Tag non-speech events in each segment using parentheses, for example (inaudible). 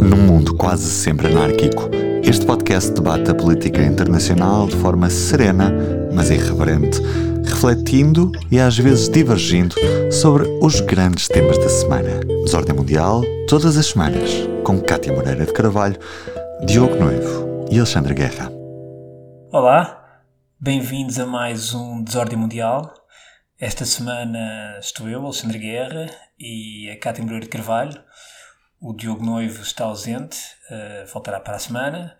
Num mundo quase sempre anárquico, este podcast debate a política internacional de forma serena, mas irreverente, refletindo e às vezes divergindo sobre os grandes temas da semana. Desordem Mundial, todas as semanas, com Cátia Moreira de Carvalho, Diogo Noivo e Alexandre Guerra. Olá, bem-vindos a mais um Desordem Mundial. Esta semana estou eu, Alexandre Guerra, e a Cátia Moreira de Carvalho. O Diogo Noivo está ausente, uh, voltará para a semana.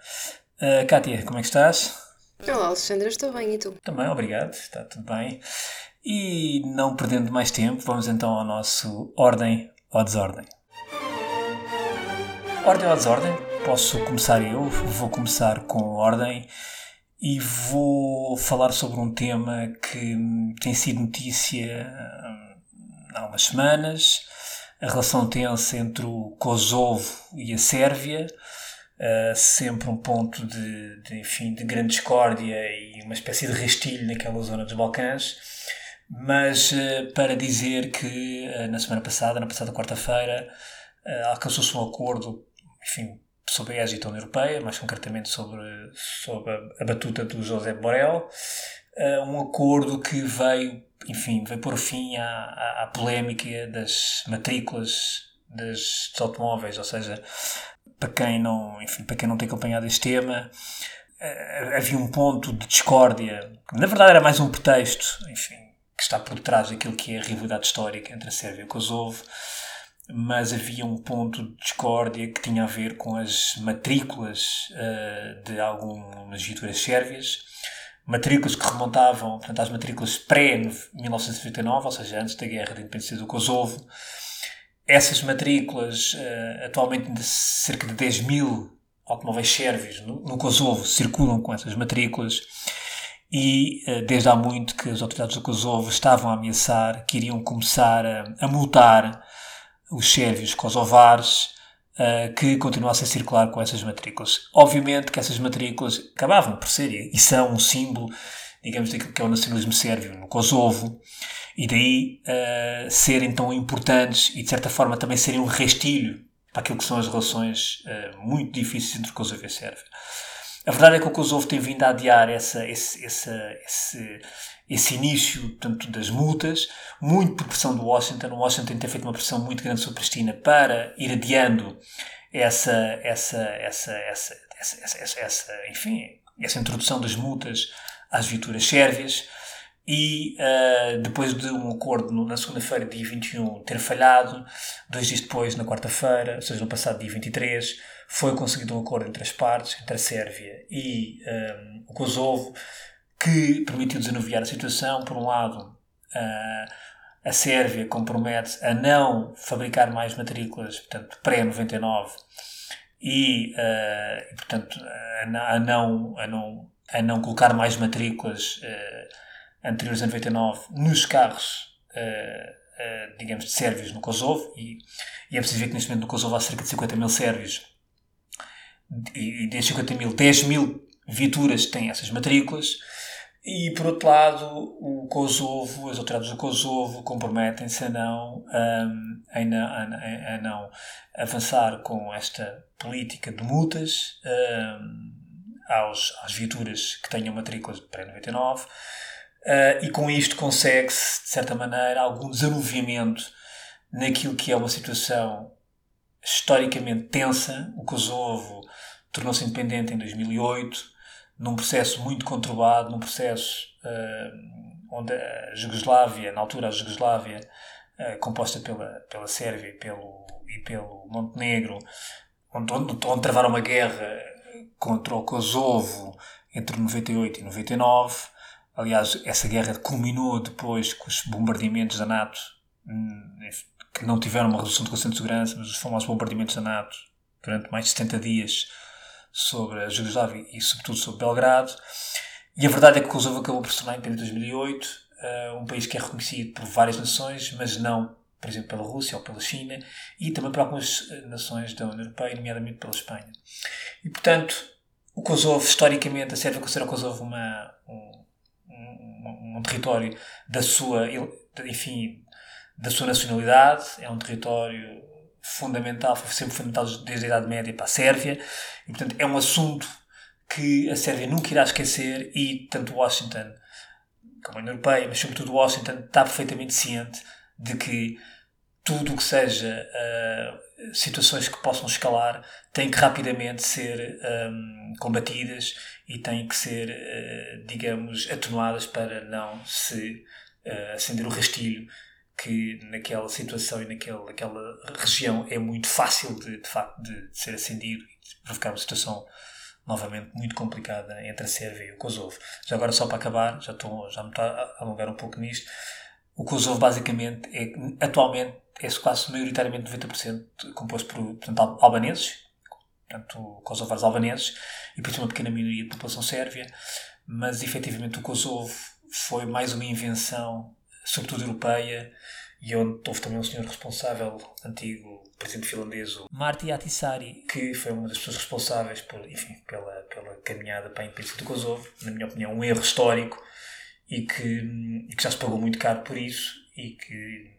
Uh, Cátia, como é que estás? Olá, Alexandre, estou bem e tu? Também, obrigado, está tudo bem. E não perdendo mais tempo, vamos então ao nosso Ordem ou Desordem. Ordem ou Desordem? Posso começar eu, vou começar com Ordem e vou falar sobre um tema que tem sido notícia hum, há umas semanas a relação tensa entre o Kosovo e a Sérvia, uh, sempre um ponto de, de, enfim, de grande discórdia e uma espécie de rastilho naquela zona dos Balcãs. Mas uh, para dizer que uh, na semana passada, na passada quarta-feira, alcançou-se um acordo, enfim, sobre a União Europeia, mais concretamente sobre, sobre a, batuta do José Borrell, um acordo que veio enfim, vai pôr fim à, à, à polémica das matrículas das, dos automóveis, ou seja, para quem não, enfim, para quem não tem acompanhado este tema, eh, havia um ponto de discórdia, na verdade era mais um pretexto, enfim, que está por detrás daquilo que é a rivalidade histórica entre a Sérvia e o Kosovo, mas havia um ponto de discórdia que tinha a ver com as matrículas uh, de algumas viaturas sérvias, matrículas que remontavam portanto, às matrículas pré-1999, ou seja, antes da guerra de independência do Kosovo. Essas matrículas, uh, atualmente cerca de 10 mil automóveis sérvios no, no Kosovo circulam com essas matrículas e uh, desde há muito que as autoridades do Kosovo estavam a ameaçar que iriam começar a, a multar os sérvios kosovares uh, que continuasse a circular com essas matrículas. Obviamente que essas matrículas acabavam por ser e são um símbolo, digamos, daquilo que é o nacionalismo sérvio no Kosovo, e daí uh, serem tão importantes e de certa forma também serem um restilho para aquilo que são as relações uh, muito difíceis entre Kosovo e Sérvia. A verdade é que o Kosovo tem vindo a adiar essa, esse, essa, esse, esse início portanto, das multas, muito por pressão do Washington. O Washington tem feito uma pressão muito grande sobre a Pristina para ir adiando essa, essa, essa, essa, essa, essa, essa, enfim, essa introdução das multas às viaturas sérvias. E uh, depois de um acordo no, na segunda-feira, dia 21, ter falhado, dois dias depois, na quarta-feira, ou seja, no passado dia 23, foi conseguido um acordo entre as partes, entre a Sérvia e eh, o Kosovo, que permitiu desanuviar a situação. Por um lado, a Sérvia compromete a não fabricar mais matrículas, portanto, pré-99 e, uh, e, portanto, a, não, a, não, a não colocar mais matrículas uh, anteriores a 99 nos carros, uh, digamos, de sérvios no Kosovo. E, e é preciso ver que neste momento no Kosovo há cerca de 50 mil sérvios e, e desses 50 mil, 10 mil viaturas têm essas matrículas. E, por outro lado, o Kosovo, as autoridades do Kosovo comprometem-se a não, um, a, a, não avançar com esta política de multas um, aos, às viaturas que tenham matrículas de pré-99 uh, e com isto consegue-se, de certa maneira, algum desanuviamento naquilo que é uma situação historicamente tensa. O Kosovo tornou-se independente em 2008, num processo muito conturbado, num processo uh, onde a Jugoslávia, na altura a Jugoslávia, uh, composta pela, pela Sérvia e pelo, e pelo Montenegro, onde, onde, onde travaram uma guerra contra o Kosovo entre 98 e 99. Aliás, essa guerra culminou depois com os bombardeamentos da NATO, hum, que não tiveram uma resolução de Conselho de Segurança, mas os famosos bombardeamentos da NATO durante mais de 70 dias sobre a Jugoslávia e, sobretudo, sobre Belgrado. E a verdade é que Kosovo acabou por se tornar independente em 2008, uh, um país que é reconhecido por várias nações, mas não, por exemplo, pela Rússia ou pela China, e também por algumas eh, nações da União Europeia, nomeadamente pela Espanha. E, portanto, o Kosovo, historicamente, a Sérvia considera o Kosovo uma, um, um, um território da sua, enfim, da sua nacionalidade, é um território fundamental, foi sempre fundamental desde a Idade Média para a Sérvia, e portanto é um assunto que a Sérvia nunca irá esquecer e tanto Washington como a União Europeia, mas sobretudo Washington, está perfeitamente ciente de que tudo o que seja uh, situações que possam escalar têm que rapidamente ser um, combatidas e têm que ser, uh, digamos, atenuadas para não se uh, acender o rastilho que naquela situação e naquela, naquela região é muito fácil de, de facto de, de ser acendido e de provocar uma situação novamente muito complicada entre a Sérvia e o Kosovo. Já agora, só para acabar, já, estou, já me está a alongar um pouco nisto, o Kosovo basicamente é, atualmente, é quase maioritariamente 90% composto por portanto, albaneses, portanto, kosovares albaneses, e por uma pequena minoria de população sérvia, mas efetivamente o Kosovo foi mais uma invenção, sobretudo europeia, e onde houve também um senhor responsável, antigo presidente finlandês, Marti Ahtisaari, que foi uma das pessoas responsáveis por, enfim, pela, pela caminhada para a independência do Kosovo, na minha opinião, um erro histórico e que, e que já se pagou muito caro por isso e que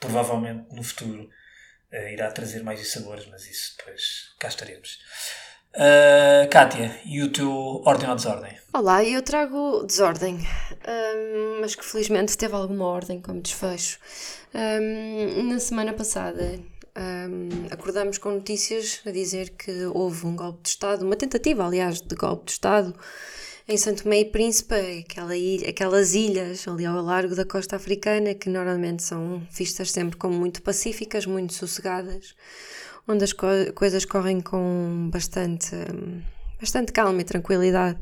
provavelmente no futuro uh, irá trazer mais sabores, mas isso depois cá estaremos. Uh, Kátia, e o teu ordem ou desordem? Olá, eu trago desordem, um, mas que felizmente teve alguma ordem como desfecho. Um, na semana passada um, acordamos com notícias a dizer que houve um golpe de Estado, uma tentativa, aliás, de golpe de Estado em Santo e Príncipe, aquela ilha, aquelas ilhas ali ao largo da costa africana que normalmente são vistas sempre como muito pacíficas, muito sossegadas onde as co coisas correm com bastante, bastante calma e tranquilidade.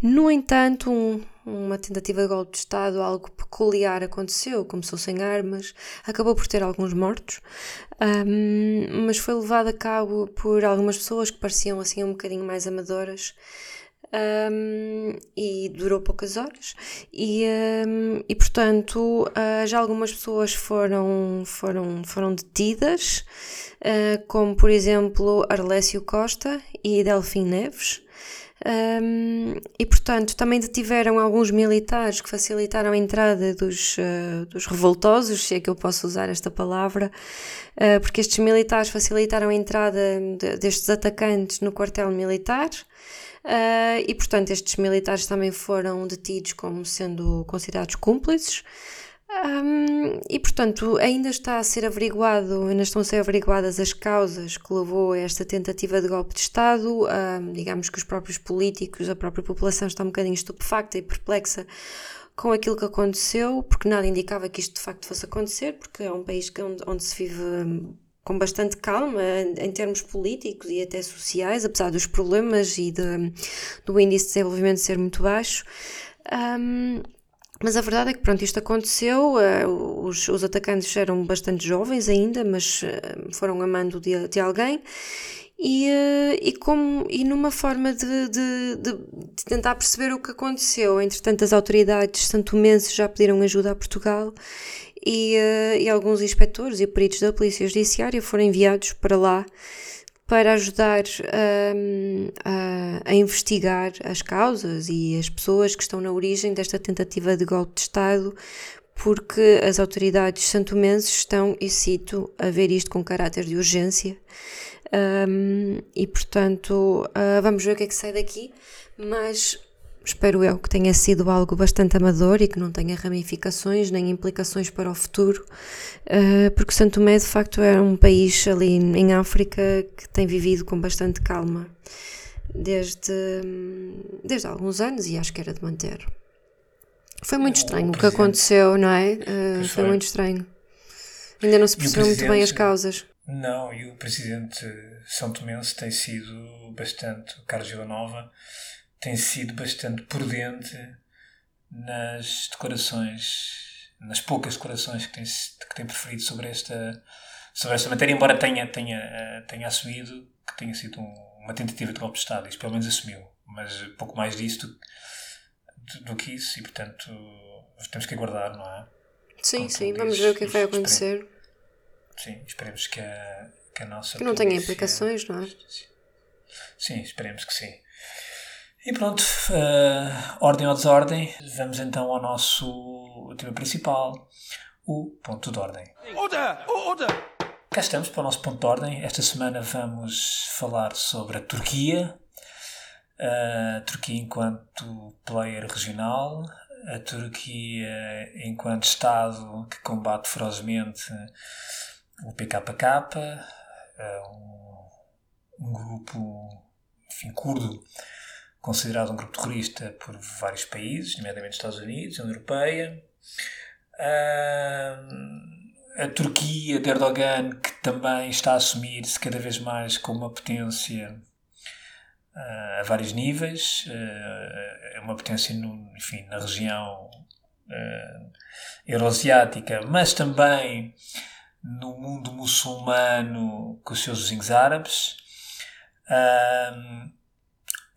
No entanto, um, uma tentativa de golpe de Estado, algo peculiar aconteceu, começou sem armas, acabou por ter alguns mortos, um, mas foi levado a cabo por algumas pessoas que pareciam assim um bocadinho mais amadoras. Um, e durou poucas horas. E, um, e portanto uh, já algumas pessoas foram, foram, foram detidas uh, como por exemplo Arlésio Costa e Delfim Neves. Um, e portanto também detiveram alguns militares que facilitaram a entrada dos, uh, dos revoltosos, se é que eu posso usar esta palavra, porque estes militares facilitaram a entrada de, destes atacantes no quartel militar Uh, e, portanto, estes militares também foram detidos como sendo considerados cúmplices. Um, e, portanto, ainda está a ser averiguado, ainda estão a ser averiguadas as causas que levou a esta tentativa de golpe de Estado. Um, digamos que os próprios políticos, a própria população está um bocadinho estupefacta e perplexa com aquilo que aconteceu, porque nada indicava que isto de facto fosse acontecer, porque é um país onde, onde se vive com bastante calma em termos políticos e até sociais, apesar dos problemas e de, do índice de desenvolvimento ser muito baixo. Um, mas a verdade é que pronto, isto aconteceu, uh, os, os atacantes eram bastante jovens ainda, mas uh, foram amando de, de alguém e, uh, e, como, e numa forma de, de, de, de, tentar perceber o que aconteceu. Entretanto, as autoridades santomenses já pediram ajuda a Portugal e, uh, e alguns inspectores e peritos da Polícia Judiciária foram enviados para lá para ajudar um, a, a, investigar as causas e as pessoas que estão na origem desta tentativa de golpe de Estado, porque as autoridades santomenses estão, e cito, a ver isto com caráter de urgência. Um, e portanto, uh, vamos ver o que é que sai daqui, mas espero eu que tenha sido algo bastante amador e que não tenha ramificações nem implicações para o futuro, uh, porque Santo Tomé de facto é um país ali em África que tem vivido com bastante calma desde, desde há alguns anos e acho que era de manter. Foi muito estranho o, que aconteceu, não é? Uh, foi muito estranho. Ainda não se percebeu muito bem as causas. Não, e o presidente São Tomense tem sido bastante, Carlos Nova tem sido bastante prudente nas decorações, nas poucas decorações que tem, que tem preferido sobre esta, sobre esta matéria, embora tenha, tenha, tenha assumido que tenha sido um, uma tentativa de golpe de Estado, isso pelo menos assumiu, mas pouco mais disso do, do, do que isso, e portanto temos que aguardar, não é? Sim, sim, vamos ver o que é vai acontecer. Sim, esperemos que a, que a nossa. Que não tenha implicações, não é? Sim, esperemos que sim. E pronto, uh, ordem ou desordem, vamos então ao nosso tema principal, o ponto de ordem. Order! Order! cá estamos para o nosso ponto de ordem. Esta semana vamos falar sobre a Turquia, a Turquia enquanto player regional, a Turquia enquanto Estado que combate ferozmente o PKK, um, um grupo enfim, curdo considerado um grupo terrorista por vários países, nomeadamente Estados Unidos, União Europeia. a Turquia de Erdogan, que também está a assumir-se cada vez mais como uma potência uh, a vários níveis, é uma potência no, enfim, na região euroasiática, mas também no mundo muçulmano com os seus vizinhos árabes. Uh,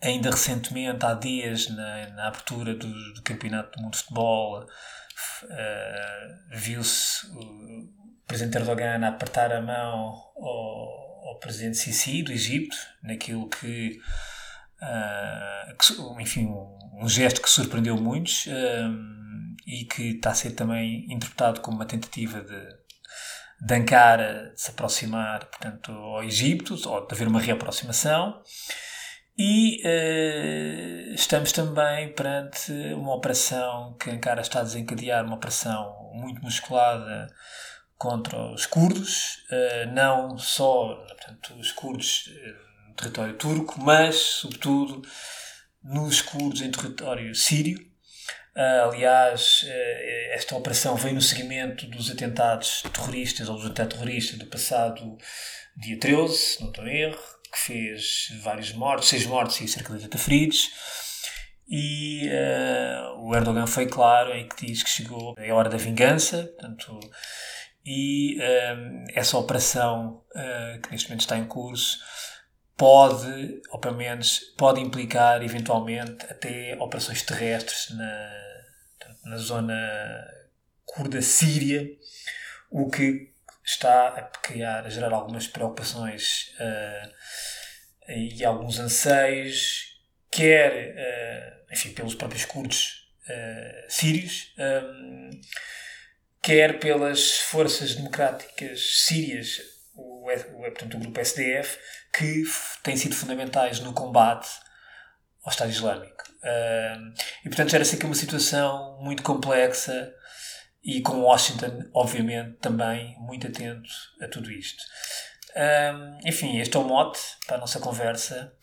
ainda recentemente, há dias, na, na abertura do, do, Campeonato do Mundo de Futebol, uh, viu-se o presidente Erdogan a apertar a mão ao, ao presidente Sisi do Egito, naquilo que, uh, que enfim, um, um, gesto que surpreendeu muitos uh, e que está a ser também interpretado como uma tentativa de de Ankara de se aproximar portanto, ao Egito, ou de haver uma reaproximação. E uh, estamos também perante uma operação que Ankara está a desencadear, uma operação muito musculada contra os curdos, uh, não só portanto, os curdos no território turco, mas, sobretudo, nos curdos em território sírio. Aliás, esta operação vem no seguimento dos atentados terroristas ou dos ataques terroristas do passado dia 13, se não estou em erro, que fez vários mortos, seis mortos e cerca de 80 feridos. E uh, o Erdogan foi claro em que diz que chegou a hora da vingança, portanto, e uh, essa operação uh, que neste momento está em curso pode, ou pelo menos, pode implicar eventualmente até operações terrestres na, na zona curda síria, o que está a criar, a gerar algumas preocupações uh, e alguns anseios, quer, uh, enfim, pelos próprios curdos uh, sírios, um, quer pelas forças democráticas sírias, portanto, o grupo SDF, que têm sido fundamentais no combate ao Estado Islâmico. e, portanto, gera-se aqui uma situação muito complexa e com Washington, obviamente, também muito atento a tudo isto. Enfim, este é o mote para a nossa conversa.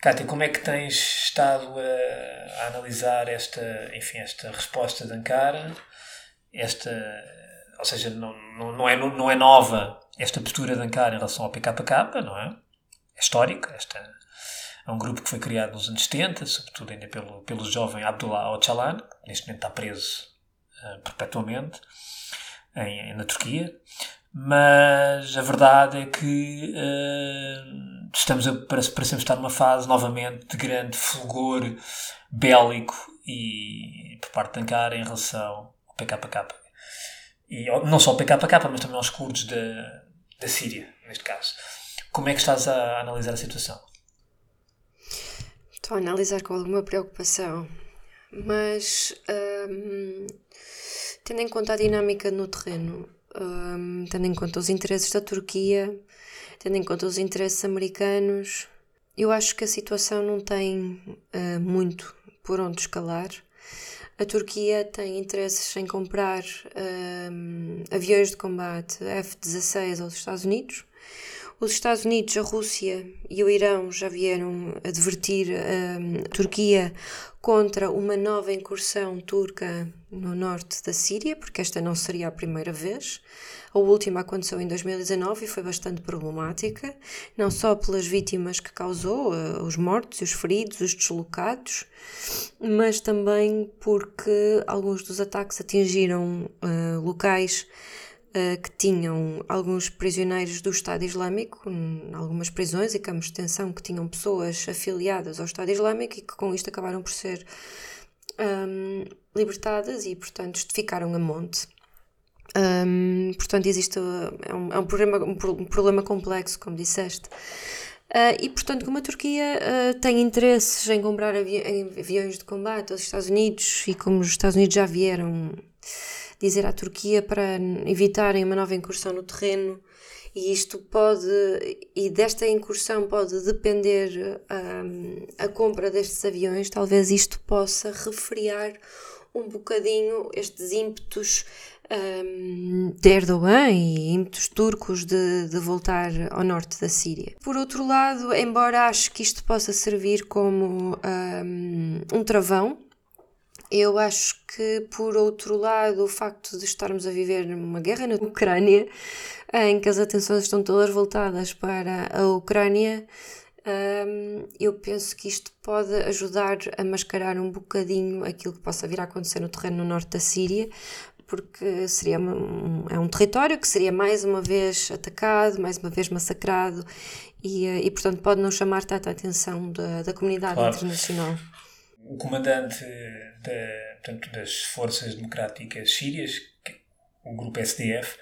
Kátia, como é que tens estado a, a, analisar esta, enfim, esta resposta de Ankara? Esta, ou seja, não, não, não, é, não é nova esta postura de Ankara em relação ao PKK, não é? É histórica. Esta, é um grupo que foi criado nos anos 70, sobretudo ainda pelo, pelo jovem Abdullah Öcalan, que neste momento está preso uh, perpetuamente em, na Turquia, mas a verdade é que uh, estamos a, parecemos estar numa fase novamente de grande fulgor bélico e por parte de Ankara em relação ao PKK. E não só ao PKK, mas também aos curdos da, da Síria, neste caso. Como é que estás a analisar a situação? Estou a analisar com alguma preocupação, mas hum, tendo em conta a dinâmica no terreno, um, tendo em conta os interesses da Turquia, tendo em conta os interesses americanos, eu acho que a situação não tem uh, muito por onde escalar. A Turquia tem interesses em comprar um, aviões de combate F-16 aos Estados Unidos. Os Estados Unidos, a Rússia e o Irão já vieram advertir a Turquia contra uma nova incursão turca no norte da Síria, porque esta não seria a primeira vez. A última aconteceu em 2019 e foi bastante problemática, não só pelas vítimas que causou, eh, os mortos, os feridos, os deslocados, mas também porque alguns dos ataques atingiram uh, locais que tinham alguns prisioneiros do Estado Islâmico, algumas prisões e campos de detenção que tinham pessoas afiliadas ao Estado Islâmico e que com isto acabaram por ser um, libertadas e, portanto, ficaram a monte. Um, portanto, existe é um, é um, problema, um, problema complexo, como disseste. Uh, e, portanto, como a Turquia uh, tem interesses em comprar avi aviões de combate aos Estados Unidos e como os Estados Unidos já vieram dizer à Turquia para evitarem uma nova incursão no terreno E isto pode, e desta incursão pode depender um, a compra destes aviões, talvez isto possa refriar um bocadinho estes ímpetos um, de Erdogan e ímpetos turcos de, de voltar ao norte da Síria. Por outro lado, embora acho que isto possa servir como um, um travão, eu acho que, por outro lado, o facto de estarmos a viver uma guerra na Ucrânia, em que as atenções estão todas voltadas para a Ucrânia, um, eu penso que isto pode ajudar a mascarar um bocadinho aquilo que possa vir a acontecer no terreno no norte da Síria, porque seria um, é um território que seria mais uma vez atacado, mais uma vez massacrado e, eh, e portanto pode não chamar tanta atenção da, da comunidade claro. internacional. O comandante de, portanto, das forças democráticas sírias, o grupo SDF,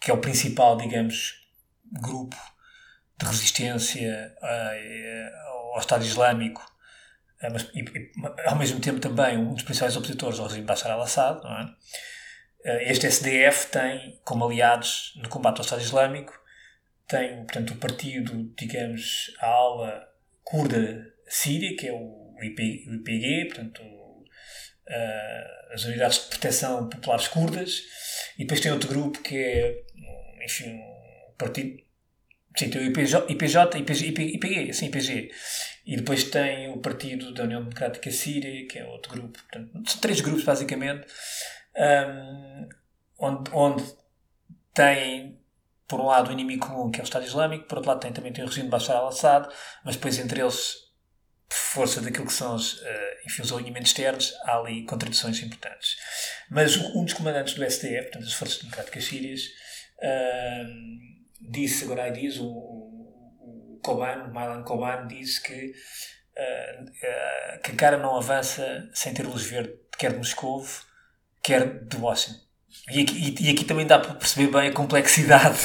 que é o principal, digamos, grupo de resistência uh, ao Estado Islâmico, uh, mas e, e, ao mesmo tempo também um dos principais opositores ao regime Bashar al-Assad, é? Eh, este SDF tem como aliados no combate ao Estado Islâmico tem, portanto, o partido, digamos, a ala curda síria, que é o IPG, portanto, uh, as Unidades de Proteção Populares Curdas, e depois tem outro grupo que é, enfim, partido. Sim, tem o IPJ, IPJ IPG, IPG, sim, IPG. E depois tem o Partido da União Democrática Síria, que é outro grupo. Portanto, são três grupos, basicamente um, onde, onde tem, por um lado, o inimigo comum, que é o Estado Islâmico, por outro lado, tem, também tem o regime de Bashar al-Assad, mas depois, entre eles, por força daquilo que são os, uh, enfim, os alinhamentos externos, há ali contradições importantes. Mas um dos comandantes do SDF, portanto, as Forças Democráticas Sírias, uh, disse, agora aí diz, o, o, o Koban, Mailan Koban, disse que, uh, que a cara não avança sem ter luz verde, quer de Moscou, quer de Washington. E aqui, e, aqui também dá para perceber bem a complexidade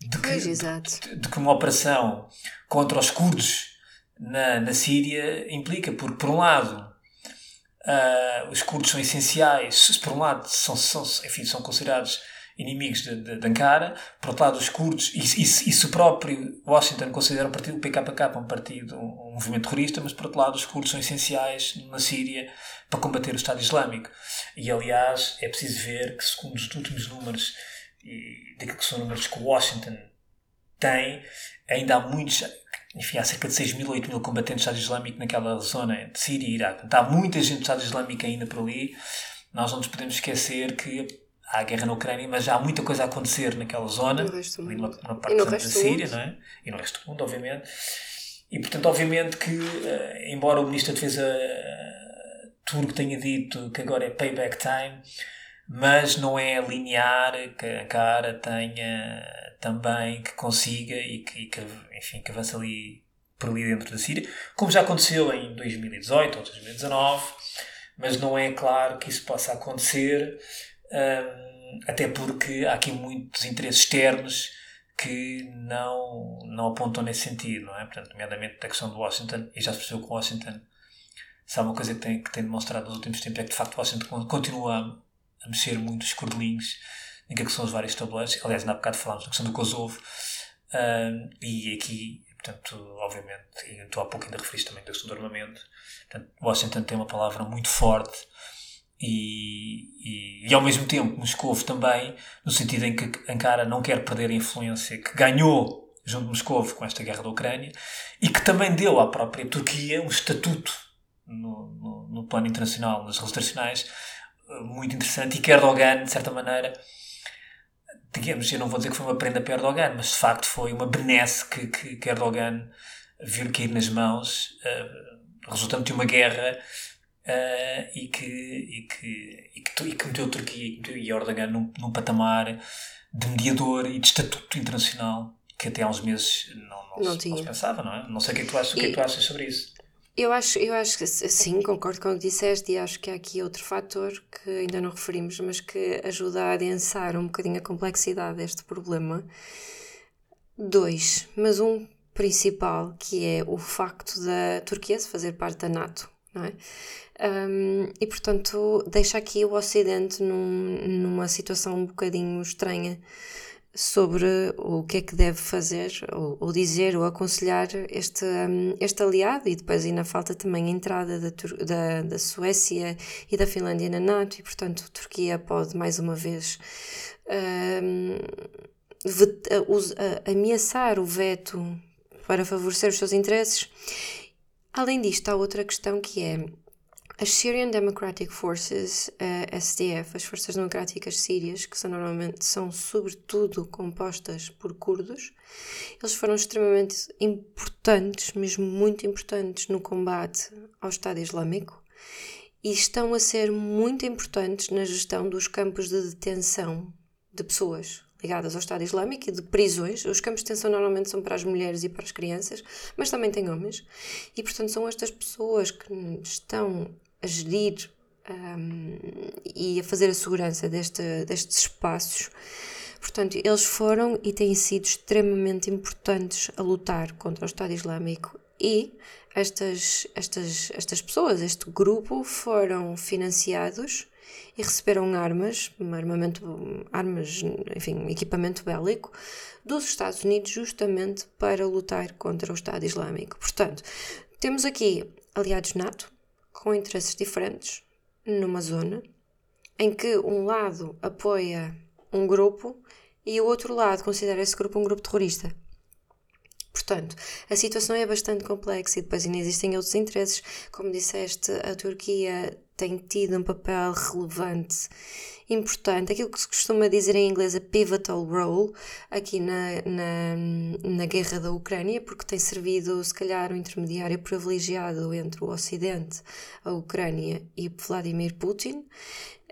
de que, de, de que uma operação contra os curdos na, na Síria implica, porque por um lado uh, os curdos são essenciais, por um lado são, são, enfim, são considerados inimigos de, de, de, Ankara, por outro lado os curdos, e, se o próprio Washington considera o partido PKK um partido, um, um, movimento terrorista, mas por outro lado os curdos são essenciais na Síria para combater o Estado Islâmico. E aliás é preciso ver que segundo os últimos números, e daquilo que são números que Washington tem, ainda há muitos, enfim, há cerca de 6 mil, 8 mil combatentes do Estado Islâmico naquela zona de Síria e Iraque. Há muita gente do Estado Islâmico ainda por ali. Nós não nos podemos esquecer que há a guerra na Ucrânia, mas já há muita coisa a acontecer naquela zona, ali numa, numa parte da Síria, não é? E no resto do mundo, obviamente. E, portanto, obviamente que, uh, embora o Ministro da Defesa uh, turco tenha dito que agora é payback time, mas não é linear que a cara tenha também que consiga e que, que, enfim, que avance ali por ali dentro da Síria, como já aconteceu em 2018 ou 2019, mas não é claro que isso possa acontecer um, até porque há aqui muitos interesses externos que não, não apontam nesse sentido, não é? Portanto, nomeadamente a questão de Washington, e já se percebeu que Washington, sabe uma coisa que tem, que tem demonstrado nos últimos tempos, é que de facto Washington continua a, mexer muito os cordelinhos em que, é que são os vários tabuleiros. Aliás, na bocado falámos da questão do Kosovo, e aqui, portanto, obviamente, e tu há pouco ainda referiste também da questão do armamento, portanto, Washington tem uma palavra muito forte e, e, e, ao mesmo tempo Moscou também, no sentido em que Ankara não quer perder a influência que ganhou junto de Moscou com esta guerra da Ucrânia e que também deu à própria Turquia um estatuto no, no, no plano internacional, nas relações internacionais, muito interessante e que Erdogan, de certa maneira, digamos, eu não vou dizer que foi uma prenda para Erdogan, mas de facto foi uma benesse que, que, que Erdogan viu cair nas mãos, uh, resultante de uma guerra Uh, e, que, e, que, e, que, e que meteu a Turquia e Erdogan num, num patamar de mediador e de estatuto internacional que até há uns meses não, não, não, se, não se, pensava, não é? Não sei o que é que tu achas, o que é que tu achas sobre isso. Eu acho, eu acho que sim, concordo com o que disseste e acho que há aqui outro fator que ainda não referimos, mas que ajuda a adensar um bocadinho a complexidade deste problema. Dois, mas um principal, que é o facto da Turquia se fazer parte da NATO, não é? Um, e portanto deixa aqui o Ocidente num, numa situação um bocadinho estranha, sobre o que é que deve fazer, ou, ou dizer, ou aconselhar este, um, este aliado, e depois ainda falta também a entrada da, da, da Suécia e da Finlândia na NATO, e portanto a Turquia pode mais uma vez um, ameaçar o veto para favorecer os seus interesses. Além disto, há outra questão que é as Syrian Democratic Forces, a SDF, as Forças Democráticas Sírias, que são normalmente são sobretudo compostas por curdos, eles foram extremamente importantes, mesmo muito importantes no combate ao Estado Islâmico e estão a ser muito importantes na gestão dos campos de detenção de pessoas ligadas ao Estado Islâmico e de prisões. Os campos de detenção normalmente são para as mulheres e para as crianças, mas também tem homens. E, portanto, são estas pessoas que estão a gerir um, e a fazer a segurança deste, destes espaços. Portanto, eles foram e têm sido extremamente importantes a lutar contra o Estado Islâmico e estas, estas, estas pessoas, este grupo, foram financiados e receberam armas, armamento, armas, enfim, equipamento bélico dos Estados Unidos justamente para lutar contra o Estado Islâmico. Portanto, temos aqui aliados NATO, com interesses diferentes numa zona em que um lado apoia um grupo e o outro lado considera esse grupo um grupo terrorista. Portanto, a situação é bastante complexa e depois ainda existem outros interesses. Como disseste, a Turquia tem tido um papel relevante, importante, aquilo que se costuma dizer em inglês a pivotal role aqui na, na, na guerra da Ucrânia, porque tem servido, se calhar, um intermediário privilegiado entre o Ocidente, a Ucrânia e Vladimir Putin.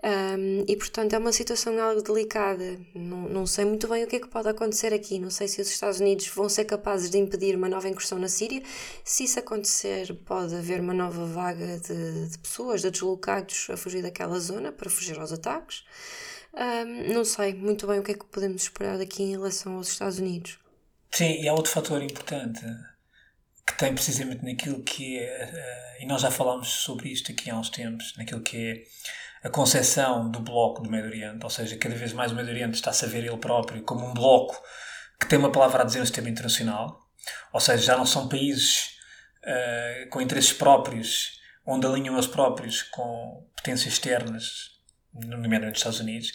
Um, e portanto é uma situação algo delicada. Não, não sei muito bem o que é que pode acontecer aqui. Não sei se os Estados Unidos vão ser capazes de impedir uma nova incursão na Síria. Se isso acontecer, pode haver uma nova vaga de, de pessoas, de deslocados a fugir daquela zona para fugir aos ataques. Um, não sei muito bem o que é que podemos esperar daqui em relação aos Estados Unidos. Sim, e há outro fator importante que tem precisamente naquilo que é, uh, e nós já falámos sobre isto aqui há uns tempos, naquilo que é a concepção do bloco do Médio Oriente, ou seja, cada vez mais o Médio Oriente está-se a ver ele próprio como um bloco que tem uma palavra a dizer no sistema internacional, ou seja, já não são países uh, com interesses próprios, onde alinham eles próprios com potências externas, nomeadamente os Estados Unidos,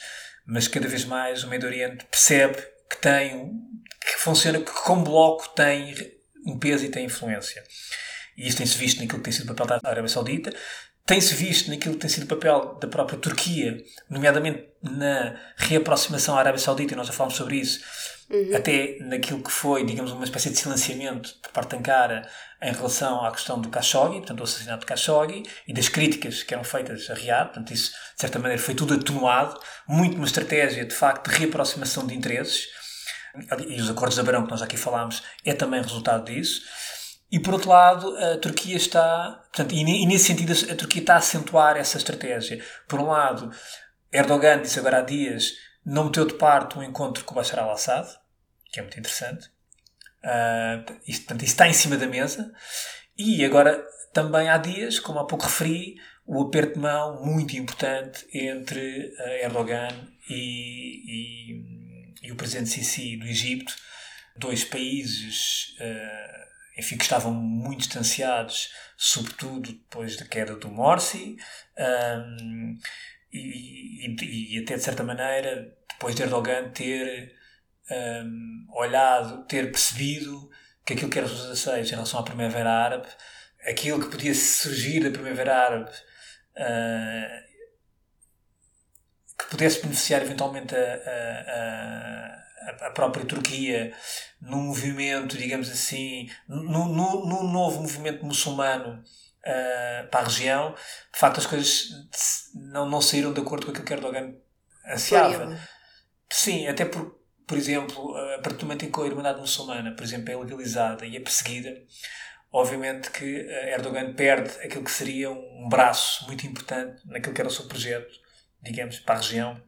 mas cada vez mais o Médio Oriente percebe que tem, que funciona, que como bloco tem um peso e tem influência. E isso tem-se visto naquilo que tem sido o papel da Arábia Saudita, tem-se visto naquilo que tem sido o papel da própria Turquia, nomeadamente na reaproximação à Arábia Saudita, e nós já falamos sobre isso, uhum. até naquilo que foi, digamos, uma espécie de silenciamento por parte de Ankara em relação à questão do Khashoggi, portanto, do assassinato de Khashoggi, e das críticas que eram feitas a Riad, portanto, isso, de certa maneira, foi tudo atenuado, muito uma estratégia, de facto, de reaproximação de interesses, e os acordos de Abrão, que nós aqui falámos, é também resultado disso. E por outro lado, a Turquia está, portanto, e, nesse sentido a Turquia está a acentuar essa estratégia. Por um lado, Erdogan disse agora há dias, não meteu de parte um encontro com o Bashar al-Assad, que é muito interessante. Uh, isto, portanto, isso está em cima da mesa. E agora, também há dias, como há pouco referi, o aperto de mão muito importante entre uh, Erdogan e, e, e, o presidente Sisi do Egito, dois países uh, enfim, que estavam muito distanciados, sobretudo depois da queda do Morsi, um, e, e, e, até de certa maneira, depois de Erdogan ter um, olhado, ter percebido que aquilo que era os 16 em relação à Primavera Árabe, aquilo que podia surgir da Primavera Árabe, uh, que pudesse beneficiar eventualmente a, a, a a própria Turquia num movimento, digamos assim, num, num, novo movimento muçulmano uh, para a região, de facto as coisas não, não saíram de acordo com aquilo que Erdogan ansiava. Sim, até por, por exemplo, a partir do momento em que a Irmandade Muçulmana, por exemplo, é legalizada e é perseguida, obviamente que eh, Erdogan perde aquilo que seria um braço muito importante naquilo que era o seu projeto, digamos, para a região.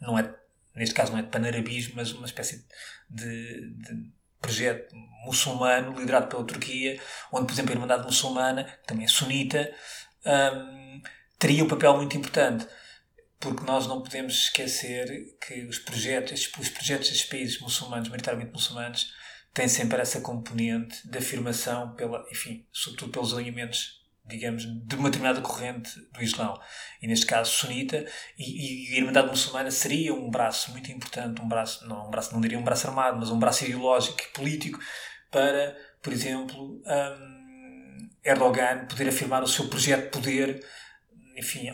Não é neste caso não é de panarabismo, mas uma espécie de, de projeto muçulmano liderado pela Turquia, onde, por exemplo, a Irmandade Muçulmana, que também é sunita, um, teria um papel muito importante. porque nós não podemos esquecer que os projetos, os projetos destes países muçulmanos, maioritariamente muçulmanos, têm sempre essa componente de afirmação pela, enfim, sobretudo pelos alinhamentos digamos, de uma determinada corrente do Islão, e neste caso sunita, e, e, a Irmandade Muçulmana seria um braço muito importante, um braço, não, um braço, não diria um braço armado, mas um braço ideológico e político para, por exemplo, um, Erdogan poder afirmar o seu projeto de poder, enfim,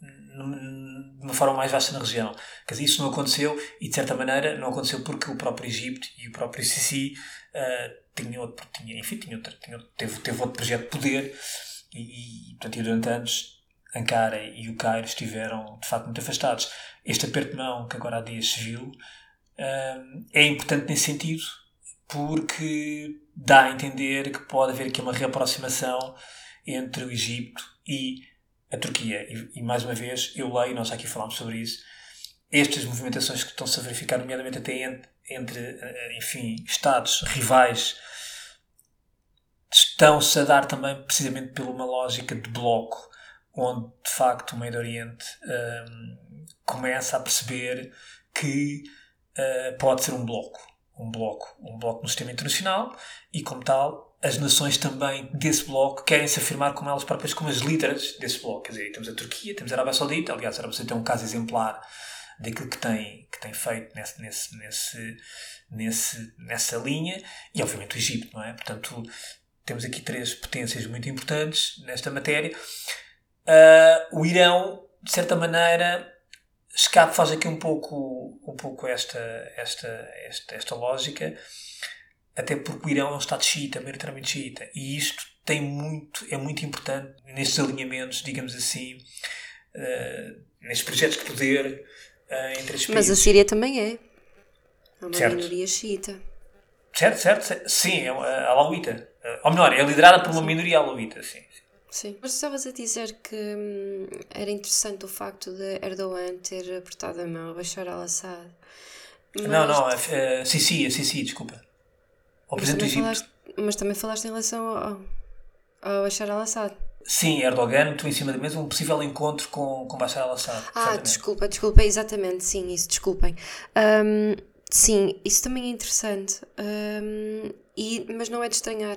de uma forma mais vasta na região. Quer dizer, isso não aconteceu e, de certa maneira, não aconteceu porque o próprio Egito e o próprio Sisi uh, outro, tinha, enfim, tinha outro, tinha, teve, teve outro projeto de poder e, e, portanto, durante anos Ankara e o Cairo estiveram de facto muito afastados. Este aperto de mão que agora há dias se viu uh, é importante nesse sentido porque dá a entender que pode haver aqui uma reaproximação entre o Egito e a Turquia. E, e mais uma vez, eu leio, nós aqui falamos sobre isso, estas movimentações que estão-se a verificar, nomeadamente até entre, entre eh, enfim, Estados rivais estão-se a dar também precisamente por uma lógica de bloco, onde de facto o Meio Oriente um, começa a perceber que uh, pode ser um bloco, um bloco, um bloco no sistema internacional e como tal as nações também desse bloco querem se afirmar como elas próprias como as líderes desse bloco. Quer dizer, temos a Turquia, temos a Arábia Saudita, aliás, a Arábia Saudita é um caso exemplar daquilo que tem, que tem feito nesse, nesse, nesse, nesse, nessa linha e obviamente o Egito, não é? Portanto, temos aqui três potências muito importantes nesta matéria. Uh, o Irão, de certa maneira, escape, faz aqui um pouco, um pouco esta, esta, esta, esta lógica, até porque o Irão é um Estado xiita, maioritariamente xiita, e isto tem muito, é muito importante nestes alinhamentos, digamos assim, uh, nestes projetos de poder uh, entre estes Mas a Síria também é. É uma certo. minoria xiita. Certo, certo, sim, é a alauíta. Ou melhor, é liderada por uma sim. minoria alauíta, sim. Sim, mas estavas a dizer que hum, era interessante o facto de Erdogan ter apertado a mão a Bashar al-Assad. Mas... Não, não, a, a Sisi, a Sisi, desculpa. Ao presidente do Egito. Falaste, mas também falaste em relação ao, ao Bashar al-Assad. Sim, Erdogan meteu em cima da mesa um possível encontro com, com Bashar al-Assad. Ah, desculpa, desculpa, exatamente, sim, isso, desculpem. Um, sim, isso também é interessante, um, e, mas não é de estranhar,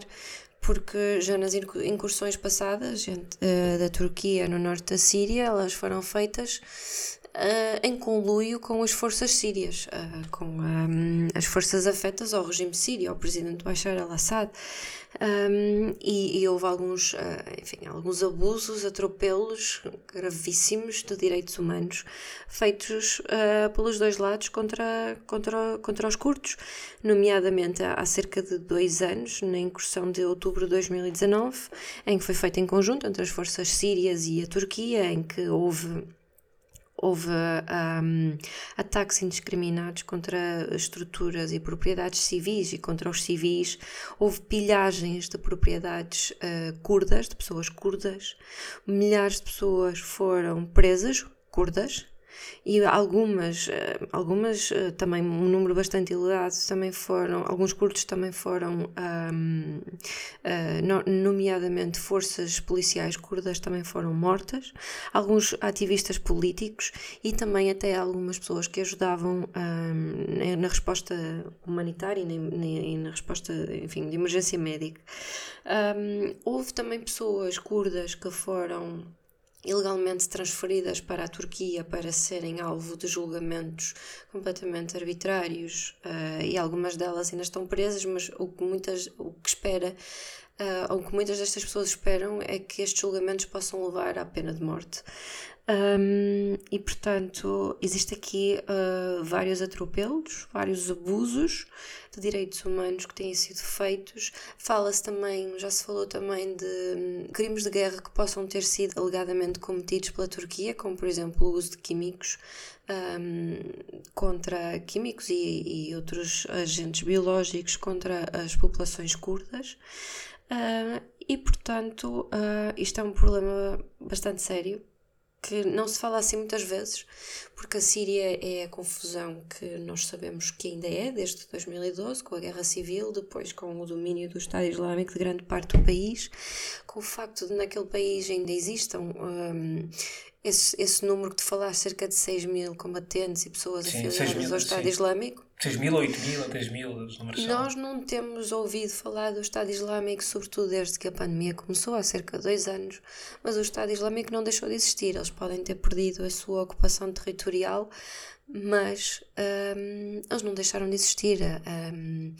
porque já nas incursões passadas gente, uh, da Turquia no norte da Síria, elas foram feitas uh, em conluio com as forças sírias, uh, com um, as forças afetas ao regime sírio, ao presidente Bashar al-Assad. Um, e, e, houve alguns, uh, enfim, alguns abusos, atropelos gravíssimos de direitos humanos feitos pelos dois lados contra, contra, contra os curtos, nomeadamente há, há cerca de dois anos, na incursão de outubro de 2019, em que foi feita em conjunto entre as forças sírias e a Turquia, em que houve houve um, ataques indiscriminados contra estruturas e propriedades civis e contra os civis, houve pilhagens de propriedades uh, curdas, de pessoas curdas, milhares de pessoas foram presas, curdas, e algumas, eh, algumas eh, também, um número bastante elevado, também foram, alguns curtos também foram, um, uh, eh, nomeadamente forças policiais curdas também foram mortas, alguns ativistas políticos e também até algumas pessoas que ajudavam um, na resposta humanitária e na, resposta, enfim, de emergência médica. Um, houve também pessoas curdas que foram ilegalmente transferidas para a Turquia para serem alvo de julgamentos completamente arbitrários uh, e algumas delas ainda estão presas, mas o que muitas o que espera uh, o que muitas destas pessoas esperam é que estes julgamentos possam levar à pena de morte. Um, e portanto, existe aqui uh, vários atropelos, vários abusos de direitos humanos que têm sido feitos. Fala-se também, já se falou também de um, crimes de guerra que possam ter sido alegadamente cometidos pela Turquia, como por exemplo o uso de químicos um, contra químicos e, e, outros agentes biológicos contra as populações curdas. Uh, e portanto, uh, isto é um problema bastante sério que não se fala assim muitas vezes, porque a Síria é a confusão que nós sabemos que ainda é, desde 2012, com a guerra civil, depois com o domínio do Estado Islâmico de grande parte do país, com o facto de naquele país ainda existam um, esse, esse número que tu falaste, cerca de 6 mil combatentes e pessoas sim, afiliadas ao Estado sim. Islâmico. 6 mil, 8 mil, 10 mil, os números Nós não temos ouvido falar do Estado Islâmico, sobretudo desde que a pandemia começou, há cerca de dois anos, mas o Estado Islâmico não deixou de existir. Eles podem ter perdido a sua ocupação territorial, mas um, eles não deixaram de existir. Um,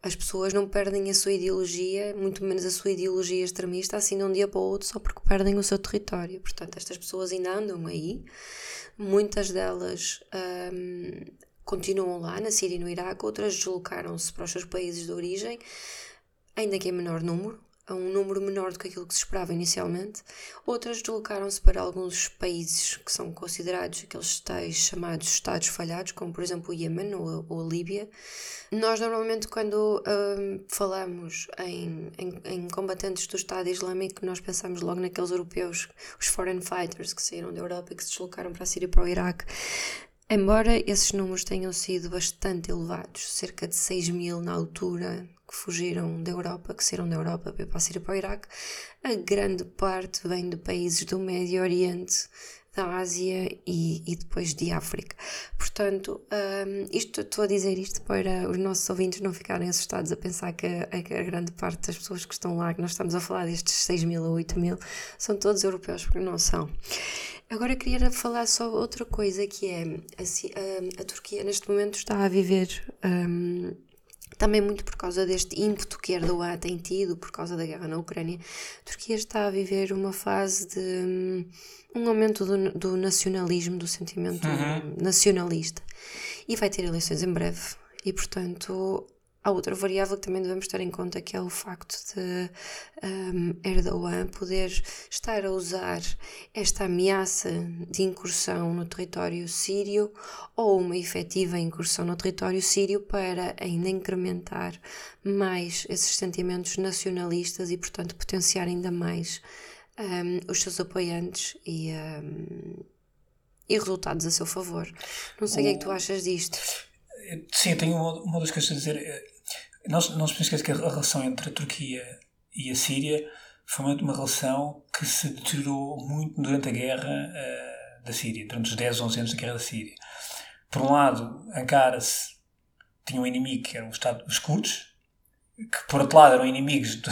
as pessoas não perdem a sua ideologia, muito menos a sua ideologia extremista, assim de um dia para o outro, só porque perdem o seu território. Portanto, estas pessoas ainda andam aí, muitas delas um, continuam lá, na Síria e no Iraque, outras deslocaram-se para os seus países de origem, ainda que em menor número, a um número menor do que aquilo que se esperava inicialmente. Outras deslocaram-se para alguns países que são considerados aqueles tais chamados Estados falhados, como por exemplo o Iêmen ou, ou a Líbia. Nós normalmente quando hum, falamos em, em, em, combatentes do Estado Islâmico, nós pensamos logo naqueles europeus, os foreign fighters que saíram da Europa e que se deslocaram para a Síria e para o Iraque. Embora esses números tenham sido bastante elevados, cerca de 6 mil na altura que fugiram da Europa, que saíram da Europa para Síria para o Iraque, a grande parte vem de países do Médio Oriente, da Ásia e, e depois de África. Portanto, um, isto, estou a dizer isto para os nossos ouvintes não ficarem assustados a pensar que a, a, grande parte das pessoas que estão lá, que nós estamos a falar destes 6 mil ou 8 mil, são todos europeus, porque não são. Agora queria falar só outra coisa que é a, a, a Turquia neste momento está a viver um, também muito por causa deste ímpeto que Erdogan tem tido por causa da guerra na Ucrânia, a Turquia está a viver uma fase de um, um aumento do, do, nacionalismo, do sentimento uhum. nacionalista. E vai ter eleições em breve. E, portanto, Há outra variável que também devemos ter em conta, que é o facto de um, Erdogan poder estar a usar esta ameaça de incursão no território sírio ou uma efetiva incursão no território sírio para ainda incrementar mais esses sentimentos nacionalistas e, portanto, potenciar ainda mais um, os seus apoiantes e. Um, e resultados a seu favor. Não sei o que é que tu achas disto. Sim, tenho uma, uma das coisas a dizer nós não se esquecer que a relação entre a Turquia e a Síria foi uma relação que se deteriorou muito durante a guerra uh, da Síria, durante os 10, 11 anos da guerra da Síria. Por um lado, Ankara-se tinha um inimigo que eram os, os curdos, que por outro lado eram inimigos de,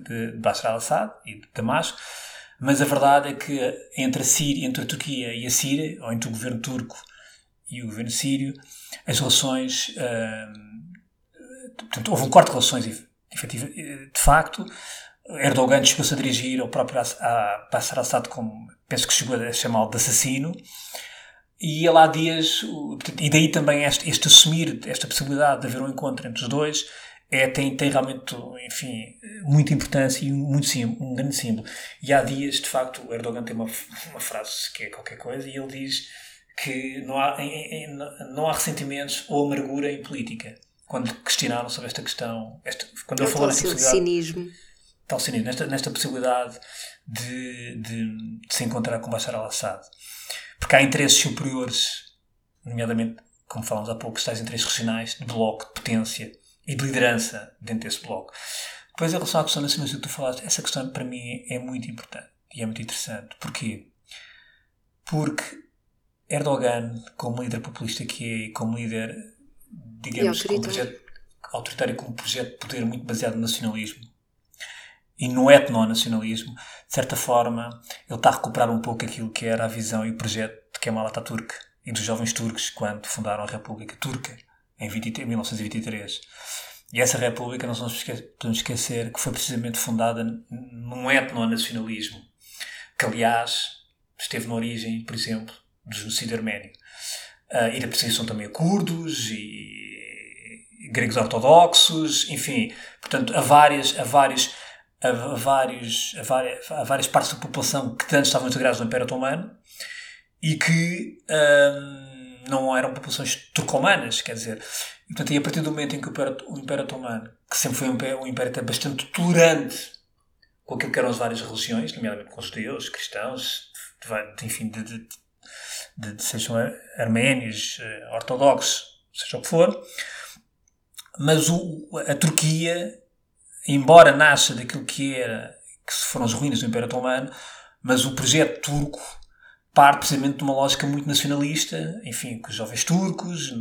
de, de Bashar al-Assad e de Damasco, mas a verdade é que entre a Síria, entre a Turquia e a Síria, ou entre o governo turco e o governo sírio, as relações uh, portanto, houve um corte de relações efetivo, de facto. Erdogan chegou-se a dirigir ao próprio Bashar Assad como, penso que chegou a chamá-lo de assassino. E ele há dias, e daí também este, este assumir esta possibilidade de haver um encontro entre os dois, é, tem, tem realmente, enfim, muita importância e muito sim, um grande símbolo. E há dias, de facto, o Erdogan tem uma, uma frase que é qualquer coisa e ele diz que não há, em, em, não há ressentimentos ou amargura em política quando questionaram sobre esta questão, esta, quando ele falou nesta possibilidade. Cinismo. Tal cinismo, nesta, nesta possibilidade de, de, de se encontrar com Bashar al-Assad. Porque há interesses superiores, nomeadamente, como falamos há pouco, tais interesses regionais, de bloco, de potência e de liderança dentro desse bloco. Depois, em relação à questão nacionalista que tu falaste, essa questão para mim é muito importante e é muito interessante. Porquê? Porque Erdogan, como líder populista que é e como líder digamos, com um projeto autoritário com um projeto de poder muito baseado no nacionalismo e no etnonacionalismo, de certa forma, ele está a recuperar um pouco aquilo que era a visão e o projeto de Kemal Atatürk e dos jovens turcos quando fundaram a República Turca em, 20, em 1923. E essa República, não podemos esquecer que foi precisamente fundada num etnonacionalismo, que aliás esteve na origem, por exemplo, do genocídio arménio. Uh, e da perseguição também a curdos e gregos ortodoxos, enfim, portanto, há várias, há várias, há vários, várias, várias partes da população que antes estavam integradas no Império Otomano e que hum, não eram populações turcomanas, quer dizer, portanto, e a partir do momento em que o Império, o Império Otomano, que sempre foi um um império bastante tolerante com aquilo que eram as várias religiões, nomeadamente com os judeus, cristãos, de, enfim, de, de, de, de, sejam arménios, eh, ortodoxos, seja o que for, mas o, a Turquia, embora nasça daquilo que era que foram as ruínas do Império Otomano, mas o projeto turco parte precisamente de uma lógica muito nacionalista, enfim, com os jovens turcos,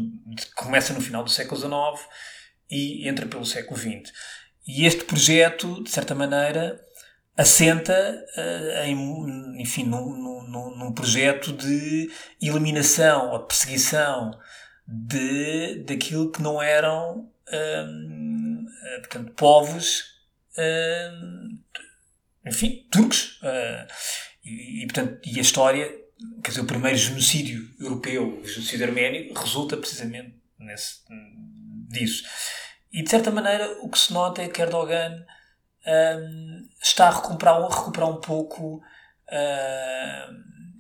começa no final do século XIX e entra pelo século XX. E este projeto, de certa maneira, assenta uh, em, enfim, num, num, num, projeto de eliminação ou de perseguição de, daquilo que não eram eh, portanto, povos enfim, turcos uh, e, e, portanto, e a história quer dizer, o primeiro genocídio europeu, o genocídio arménio, resulta precisamente nesse, disso. E de certa maneira o que se nota é que Erdogan está a recuperar, a recuperar um pouco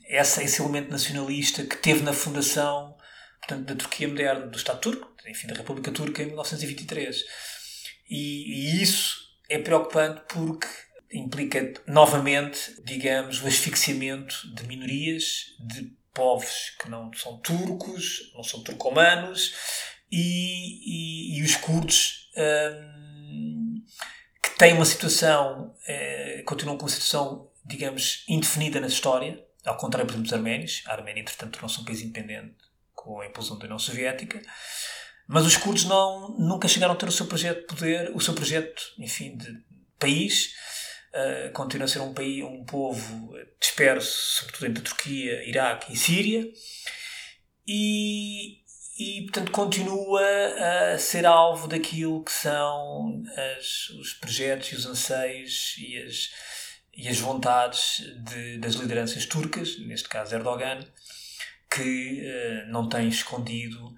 essa, esse elemento nacionalista que teve na fundação portanto, da Turquia moderna, do Estado turco, enfim, da República Turca em 1923. E, e isso é preocupante porque implica novamente, digamos, o asfixiamento de minorias, de povos que não são turcos, não são turcomanos, e, e, e os curdos. Um, tem uma situação, eh, continuam com uma situação, digamos, indefinida na história, ao contrário, por exemplo, dos arménios. A Arménia, entretanto, tornou-se um país independente com a implosão da União Soviética. Mas os curdos não, nunca chegaram a ter o seu projeto de poder, o seu projeto, enfim, de país. Uh, continua a ser um país, um povo disperso, sobretudo entre Turquia, Iraque e Síria. E, e portanto continua a ser alvo daquilo que são as, os projetos e os anseios e as, e as vontades de, das lideranças turcas, neste caso Erdogan, que uh, não tem escondido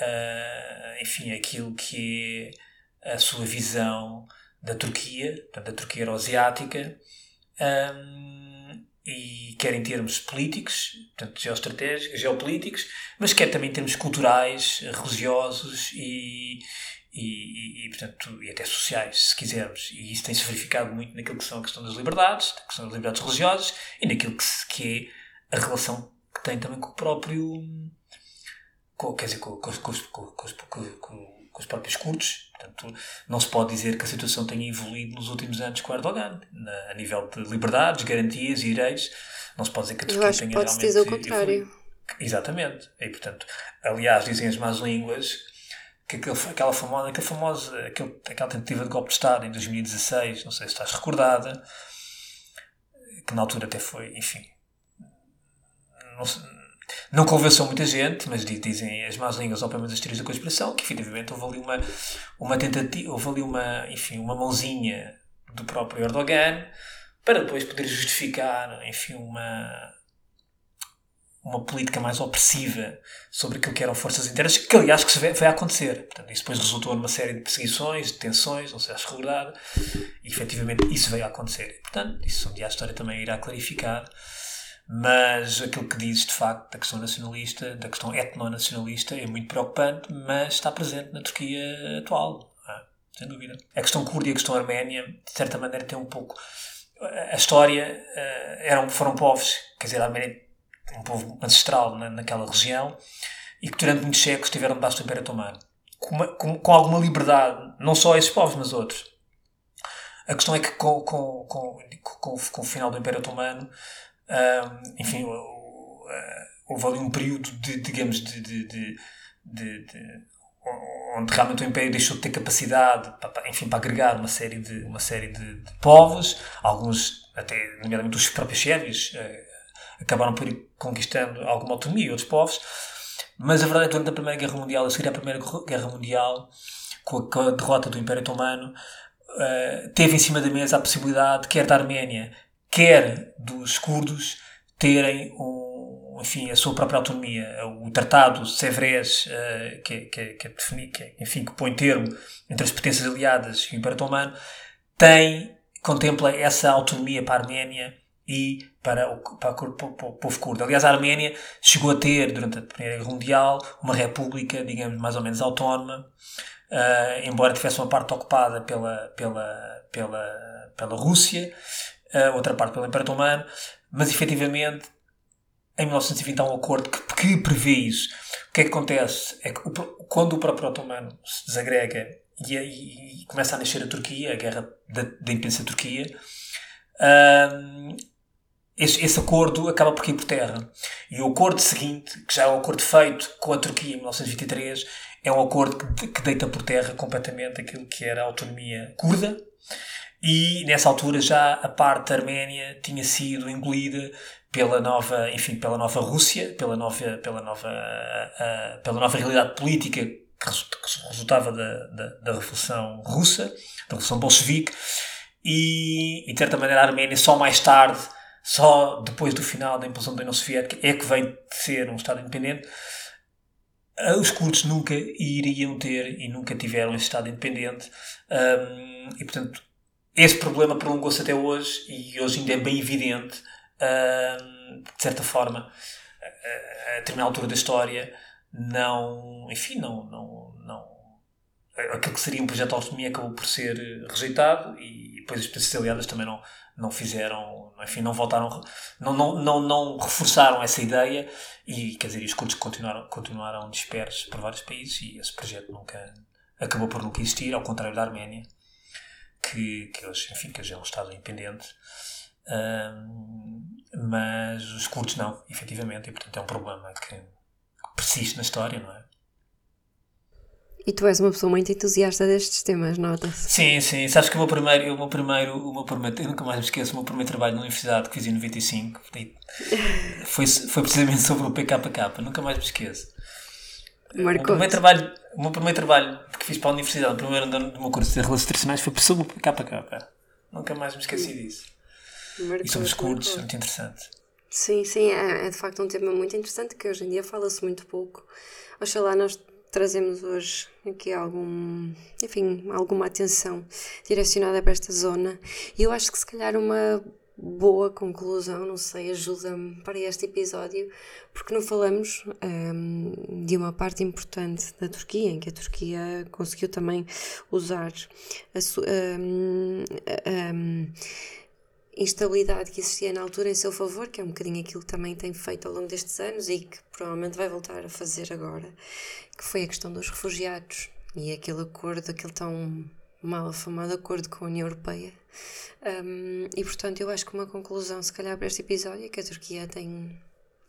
uh, enfim, aquilo que é a sua visão da Turquia, portanto, da Turquia euroasiática, um, e quer em termos políticos, portanto, geoestratégicos, geopolíticos, mas quer também em termos culturais, religiosos e, e, e, portanto, e até sociais, se quisermos. E isso tem-se verificado muito naquilo que são a questão das liberdades, a questão das liberdades religiosas e naquilo que, se, que é a relação que tem também com o próprio. Com, quer dizer, com, com, com, com, os próprios curdos. Portanto, não se pode dizer que a situação tenha evoluído nos últimos anos com Erdogan, na, a nível de liberdades, garantias e direitos. Não se pode dizer que a Turquia tenha pode realmente dizer o contrário. Evoluído. Exatamente. E, portanto, aliás, dizem as más línguas que aquele, aquela famosa, aquela famosa aquele, aquela tentativa de golpe de Estado em 2016, não sei se estás recordada, que na altura até foi, enfim, não, não convenceu muita gente, mas dizem as más línguas, ou pelo menos as teorias da conspiração, que efetivamente houve ali uma, uma tentativa, houve ali uma, enfim, uma mãozinha do próprio Erdogan para depois poder justificar, enfim, uma, uma política mais opressiva sobre aquilo que eram forças internas, que aliás que vai acontecer. Portanto, isso depois resultou numa série de perseguições, detenções, não sei se recordado, e efetivamente isso veio a acontecer. Portanto, isso um dia a história também irá clarificar mas aquilo que dizes de facto da questão nacionalista, da questão etnonacionalista, é muito preocupante, mas está presente na Turquia atual, é? sem dúvida. A questão curda e a questão arménia, de certa maneira, tem um pouco. A história eh, eram, foram povos, quer dizer, a Arménia um povo ancestral na, naquela região e que durante muitos séculos estiveram debaixo do Império Otomano. Com, com, com, alguma liberdade, não só esses povos, mas outros. A questão é que com, com, com, com, com o final do Império Otomano um, enfim, houve ali um período de, digamos, de, de, de, de, onde realmente o Império deixou de ter capacidade, para, enfim, para agregar uma série de, uma série de, de povos, alguns, até, nomeadamente os próprios sérvios, uh, acabaram por ir conquistando alguma autonomia, outros povos, mas a verdade é que durante a Primeira Guerra Mundial, a seguir à Primeira Guerra Mundial, com a, derrota do Império Otomano, uh, teve em cima da mesa a possibilidade, quer da Arménia, quer dos curdos terem um, enfim, a sua própria autonomia. O Tratado Sèvres, uh, que, que, que, defini, que, enfim, que põe termo entre as potências aliadas e o Império Otomano, tem, contempla essa autonomia para a Arménia e para o, para, o, para o povo curdo. Aliás, a Arménia chegou a ter, durante a Primeira Guerra Mundial, uma república, digamos, mais ou menos autónoma, uh, embora tivesse uma parte ocupada pela, pela, pela, pela Rússia, outra parte pelo Império Otomano, mas efetivamente em 1920 há um acordo que, que prevê isso. O que é que acontece? É que o, quando o próprio otomano se desagrega e, e, e, começa a nascer a Turquia, a guerra da, da independência da Turquia, um, esse, esse, acordo acaba por cair por terra. E o acordo seguinte, que já é um acordo feito com a Turquia em 1923, é um acordo que, que deita por terra completamente aquilo que era a autonomia curda. E nessa altura já a parte da Arménia tinha sido engolida pela nova, enfim, pela nova Rússia, pela nova, pela nova, uh, pela nova realidade política que resultava da, da, da Revolução Russa, da Revolução Bolchevique, e, e de certa maneira a Arménia só mais tarde só depois do final da implosão da União Soviética é que de ser um Estado independente. Ah, os curdos nunca iriam ter e nunca tiveram esse Estado independente. Um, e, portanto, esse problema prolongou-se até hoje e hoje ainda é bem evidente, um, de certa forma, a, determinada altura da história, não, enfim, não, não, não, aquilo que seria um projeto de autonomia acabou por ser rejeitado e depois as potências aliadas também não, não fizeram, enfim, não voltaram, não, não, não, não reforçaram essa ideia e, quer dizer, os curtos continuaram, continuaram dispersos por vários países e esse projeto nunca acabou por nunca existir, ao contrário da Arménia, que, que hoje, enfim, que hoje é um Estado independente. Um, mas os curtos não, efetivamente, e portanto é um problema que persiste na história, não é? E tu és uma pessoa muito entusiasta destes temas, nota-se. Sim, sim. Sabes que o meu primeiro, o meu primeiro, o meu primeiro, eu nunca mais me esqueço, o meu primeiro trabalho na universidade que fiz em 95 (laughs) foi, foi precisamente sobre o PKK. Nunca mais me esqueço. Marcou. O primeiro trabalho, o meu primeiro trabalho que fiz para a universidade, o primeiro ano do meu curso de Relações Internacionais foi sobre o PKK. Nunca mais me esqueci disso. Marcou, e sobre os curdos, muito interessante. Sim, sim, é, é de facto um tema muito interessante que hoje em dia fala-se muito pouco. Oxalá nós trazemos hoje aqui algum, enfim, alguma atenção direcionada para esta zona. E eu acho que se calhar uma boa conclusão, não sei, ajuda-me para este episódio, porque não falamos um, de uma parte importante da Turquia, em que a Turquia conseguiu também usar a. Um, um, instabilidade que existia na altura em seu favor, que é um bocadinho aquilo que também tem feito ao longo destes anos e que provavelmente vai voltar a fazer agora, que foi a questão dos refugiados e aquele acordo, aquele tão mal afamado acordo com a União Europeia. Um, e portanto, eu acho que uma conclusão, se calhar, para este episódio é que a Turquia tem,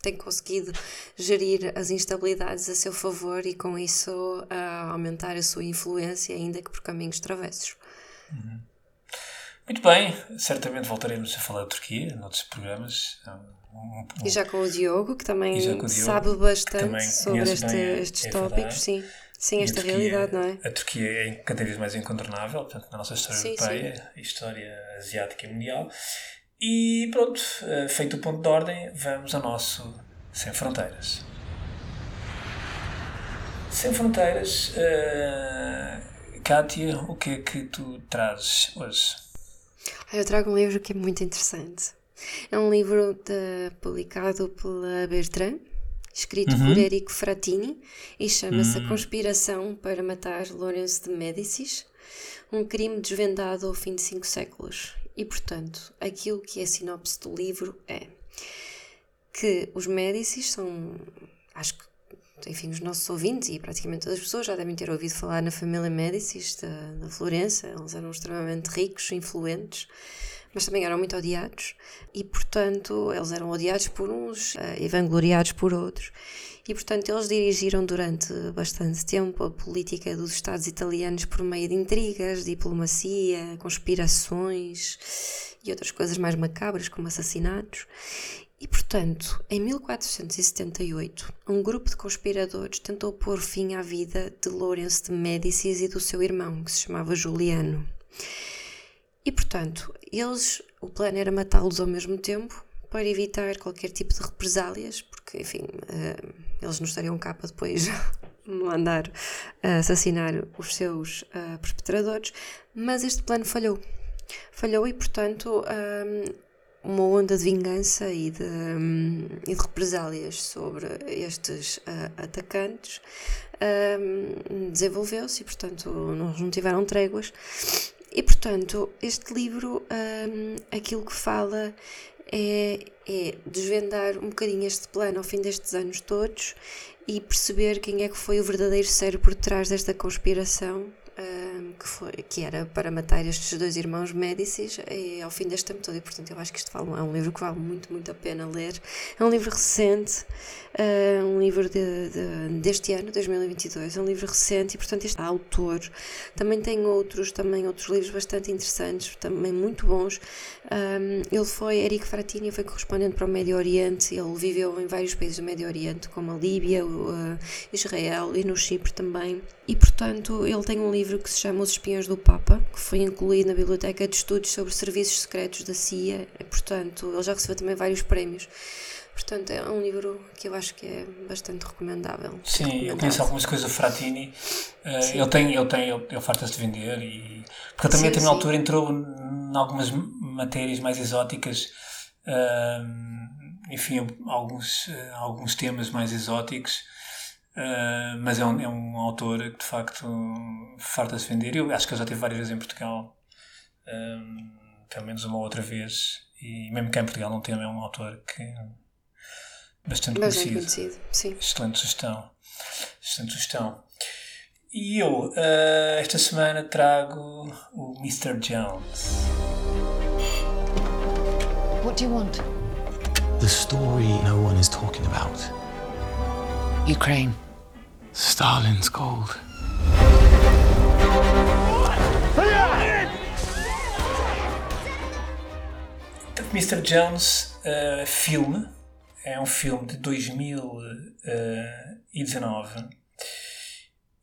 tem conseguido gerir as instabilidades a seu favor e com isso aumentar a sua influência, ainda que por caminhos travessos. Uhum. Muito bem, certamente voltaremos a falar de Turquia noutros programas. Um, um, e já com o Diogo, que também Diogo, sabe bastante sobre este, estes é tópicos, sim. Sim, esta Turquia, realidade, não é? A Turquia é cada vez mais incontornável, portanto, na nossa história sim, europeia, sim. história asiática e mundial. E pronto, eh, feito o ponto de ordem, vamos ao nosso Sem Fronteiras. Sem Fronteiras, uh, Kátia, o que é que tu trazes hoje? Eu trago um livro que é muito interessante. É um livro de, publicado pela Bertrand, escrito uhum. por Erico Frattini, e chama-se uhum. A Conspiração para Matar Lourenço de Médicis, um crime desvendado ao fim de cinco séculos. E, portanto, aquilo que é a sinopse do livro é que os Médicis são, acho que enfim, os nossos ouvintes e praticamente todas as pessoas já devem ter ouvido falar na família Médicis da, da Florença. Eles eram extremamente ricos, influentes, mas também eram muito odiados e, portanto, eles eram odiados por uns uh, e vangloriados por outros. E, portanto, eles dirigiram durante bastante tempo a política dos Estados italianos por meio de intrigas, diplomacia, conspirações e outras coisas mais macabras, como assassinatos. E, portanto, em 1478, um grupo de conspiradores tentou pôr fim à vida de Lourenço de Médicis e do seu irmão, que se chamava Juliano. E, portanto, eles, o plano era matá-los ao mesmo tempo para evitar qualquer tipo de represálias, porque, enfim, uh, eles não estariam cá para depois (laughs) mandar uh, assassinar os seus uh, perpetradores, mas este plano falhou. Falhou e, portanto, uma onda de vingança e de, um, e de represálias sobre estes uh, atacantes um, desenvolveu-se e, portanto, não, não tiveram tréguas. E, portanto, este livro, um, aquilo que fala é, é desvendar um bocadinho este plano ao fim destes anos todos e perceber quem é que foi o verdadeiro cérebro por trás desta conspiração um, que, foi, que era para matar estes dois irmãos Médicis e ao fim deste tempo todo. E, portanto, eu acho que isto vale, é um livro que vale muito, muito a pena ler. É um livro recente, uh, um livro de, de, deste ano, 2022. É um livro recente e, portanto, este autor também tem outros, também outros livros bastante interessantes, também muito bons. Um, ele foi, Eric Fratini, foi correspondente para o Médio Oriente. Ele viveu em vários países do Médio Oriente, como a Líbia, uh, Israel e no Chipre também. E, portanto, ele tem um livro que se chama Os Espiões do Papa, que foi incluído na Biblioteca de Estudos sobre Serviços Secretos da CIA. E, portanto, ele já recebeu também vários prémios. Portanto, é um livro que eu acho que é bastante recomendável. Sim, eu conheço algumas coisas do Fratini. Uh, ele tem, ele tem, ele, ele farta-se de vender e porque também sim, a uma altura entrou em algumas matérias mais exóticas, uh, enfim, alguns, uh, alguns temas mais exóticos. Uh, mas é um, é um autor que de facto farta-se vender. Eu acho que ele já teve várias vezes em Portugal, pelo menos uma outra vez, e mesmo cá em Portugal não tem, é um autor que bastante Mas conhecido. Conhecido sim. Excelente sugestão. Excelente sugestão. E eu, uh, esta semana, trago o Mr. Jones. What do you want? The story no one is talking about. Ukraine. Stalin's gold. Mr. Jones, uh, filme, é um filme de 2019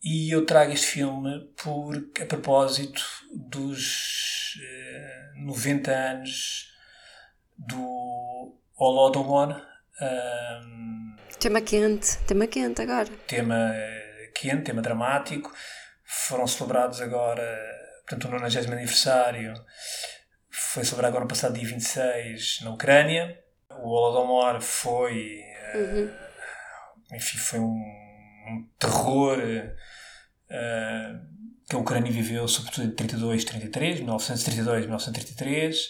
e eu trago este filme por, a propósito dos uh, 90 anos do Holodomor. Um, tema quente, tema quente agora. Tema quente, tema dramático. Foram celebrados agora, portanto, o 90 aniversário foi celebrado agora no passado dia 26 na Ucrânia. O Holodomor foi, Uhum. uh, enfim, foi um, um terror uh, que a Ucrânia viveu, sobretudo em 32, 33, 1932, 1933,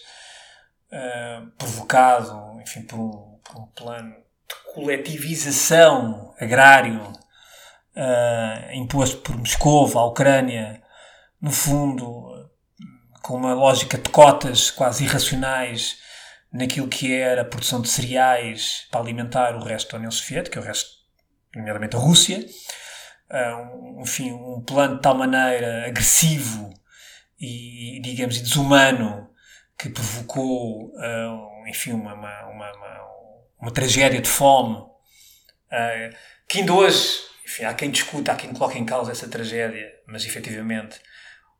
uh, provocado, enfim, por um, por um plano de coletivização agrário uh, imposto por Moscou à Ucrânia, no fundo, com uma lógica de cotas quase irracionais naquilo que era a produção de cereais para alimentar o resto da União Soviética, o resto, nomeadamente a Rússia. Uh, um, enfim, um plano de tal maneira agressivo e, digamos, desumano que provocou, uh, enfim, uma, uma, uma, uma, tragédia de fome uh, que ainda hoje, enfim, há quem discuta, há quem coloque em causa essa tragédia, mas efetivamente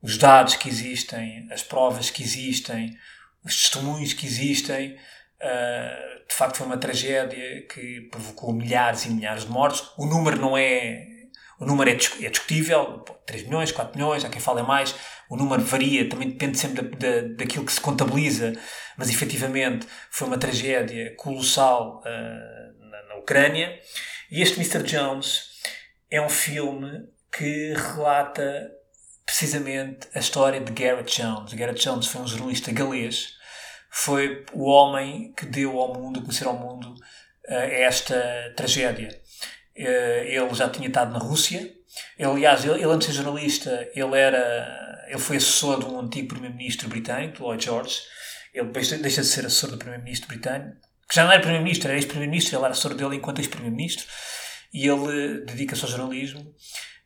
os dados que existem, as provas que existem, os testemunhos que existem, uh, de facto foi uma tragédia que provocou milhares e milhares de mortos. O número não é. O número é, é discutível, 3 milhões, 4 milhões, há quem fale mais. O número varia, também depende sempre da, da, daquilo que se contabiliza, mas efetivamente foi uma tragédia colossal uh, na, na Ucrânia. E este Mr. Jones é um filme que relata precisamente a história de Garrett Jones. Garrett Jones foi um jornalista galês, foi o homem que deu ao mundo, a conhecer ao mundo, uh, esta tragédia. Uh, ele já tinha estado na Rússia. Ele, aliás, ele, ele, antes de ser jornalista, ele era, ele foi assessor de um antigo primeiro-ministro britânico, Lloyd George. Ele deixa de ser assessor do primeiro-ministro britânico, que já não era primeiro-ministro, era ex-primeiro-ministro, ele era assessor dele enquanto ex-primeiro-ministro. E ele dedica-se ao jornalismo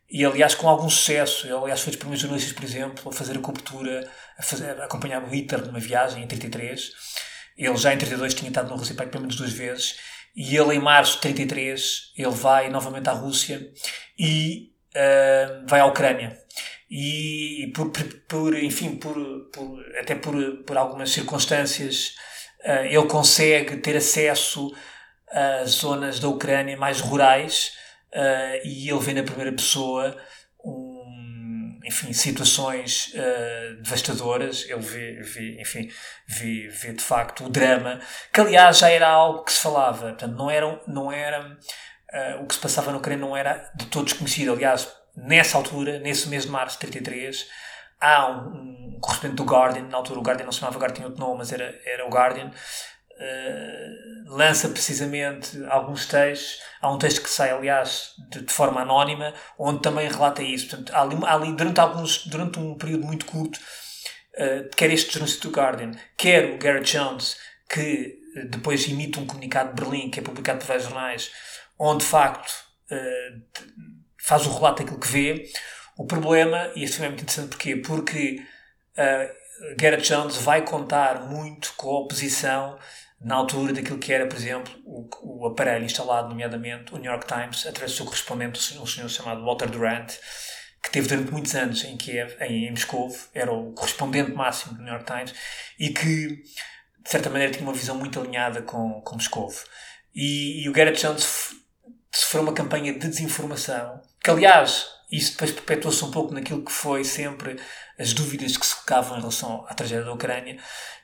e aliás com algum sucesso. Ele, aliás, foi dos primeiros jornalistas, por exemplo, a fazer a cobertura, a, fazer, a acompanhar o Hitler numa viagem em 33. Ele já em 32 tinha estado na Rússia pelo menos duas vezes. E ele, em março de 33, ele vai novamente à Rússia e uh, vai à Ucrânia. E por, por enfim, por, por, até por, por algumas circunstâncias, uh, ele consegue ter acesso a zonas da Ucrânia mais rurais uh, e ele vê na primeira pessoa um, enfim, situações uh, devastadoras, ele vê, vê, enfim, vê, vê de facto o drama, que aliás já era algo que se falava, portanto não era, não era uh, o que se passava na Ucrânia não era de todo desconhecido, aliás nessa altura, nesse mês de março de 33, há um, um correspondente do Guardian, na altura o Guardian não se chamava Guardian, tinha outro nome, mas era, era o Guardian, uh, lança precisamente alguns textos. Há um texto que sai, aliás, de, de forma anónima, onde também relata isso. Portanto, há ali, há ali durante, alguns, durante um período muito curto, uh, quer este jornalista do Guardian, quer o Garrett Jones, que depois emite um comunicado de Berlim, que é publicado por vários jornais, onde de facto uh, faz o relato daquilo que vê. O problema, e isso é muito interessante porquê? Porque uh, Jones vai contar muito com a oposição na altura daquilo que era, por exemplo, o, o aparelho instalado, nomeadamente o New York Times, através do seu correspondente, um senhor chamado Walter Durant, que teve durante muitos anos em Kiev, em, em Moscou, era o correspondente máximo do New York Times, e que, de certa maneira, tinha uma visão muito alinhada com, com Moscou. E, e o Garrett Jones sofreu uma campanha de desinformação, que aliás, isso depois perpetuou-se um pouco naquilo que foi sempre as dúvidas que se colocavam em relação à tragédia da Ucrânia.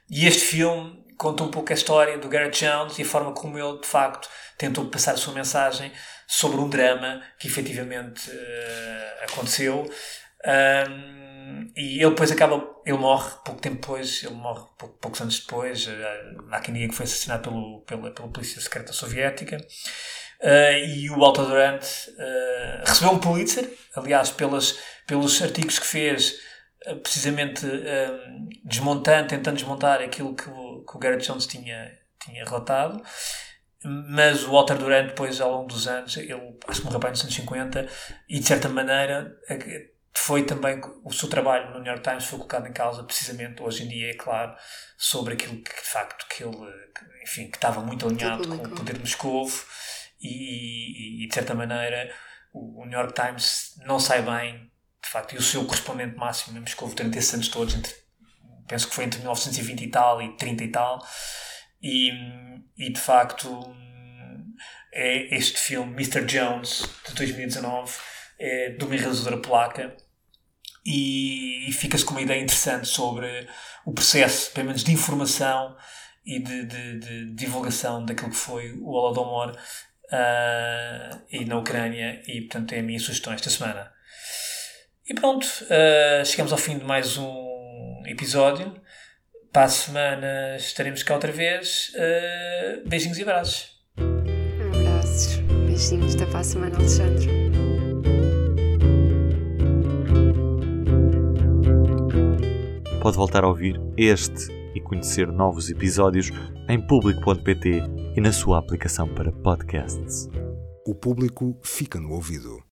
E este filme conta um pouco a história do Garrett Jones e a forma como ele, de facto, tentou passar a sua mensagem sobre um drama que efetivamente uh, aconteceu. Um, e ele depois acaba, ele morre pouco tempo depois, ele morre pouco, poucos anos depois. Há quem diga que foi assassinado pelo, pela, pela polícia secreta soviética. Uh, e o Walter Durant uh, recebeu um Pulitzer, aliás, pelas, pelos artigos que fez, uh, precisamente desmontando, tentando desmontar aquilo que o, que o Garrett Jones tinha, tinha relatado. Mas o Walter Durant, depois, ao longo dos anos, ele acho que morreu para nos anos 50, e de certa maneira foi também o seu trabalho no New York Times foi colocado em causa precisamente hoje em dia é claro sobre aquilo que de facto que ele enfim que estava muito alinhado com o poder de Moscou e, e, de certa maneira o, New York Times não sai bem, de facto, e o seu correspondente máximo em Moscou durante esses anos todos, entre, penso que foi entre 1920 e tal e 30 e tal, e, e de facto é este filme, Mr. Jones, de 2019, é de uma realizadora polaca, e, e fica-se com uma ideia interessante sobre o processo, pelo menos de informação e de, de, de divulgação daquilo que foi o Holodomor uh, e na Ucrânia, e portanto é a minha sugestão esta semana. E pronto, uh, chegamos ao fim de mais um episódio. Para a semana estaremos cá outra vez. Uh, beijinhos e abraços. Abraços, beijinhos, até para a semana, Alexandre. Pode voltar a ouvir este e conhecer novos episódios em público.pt e na sua aplicação para podcasts. O público fica no ouvido.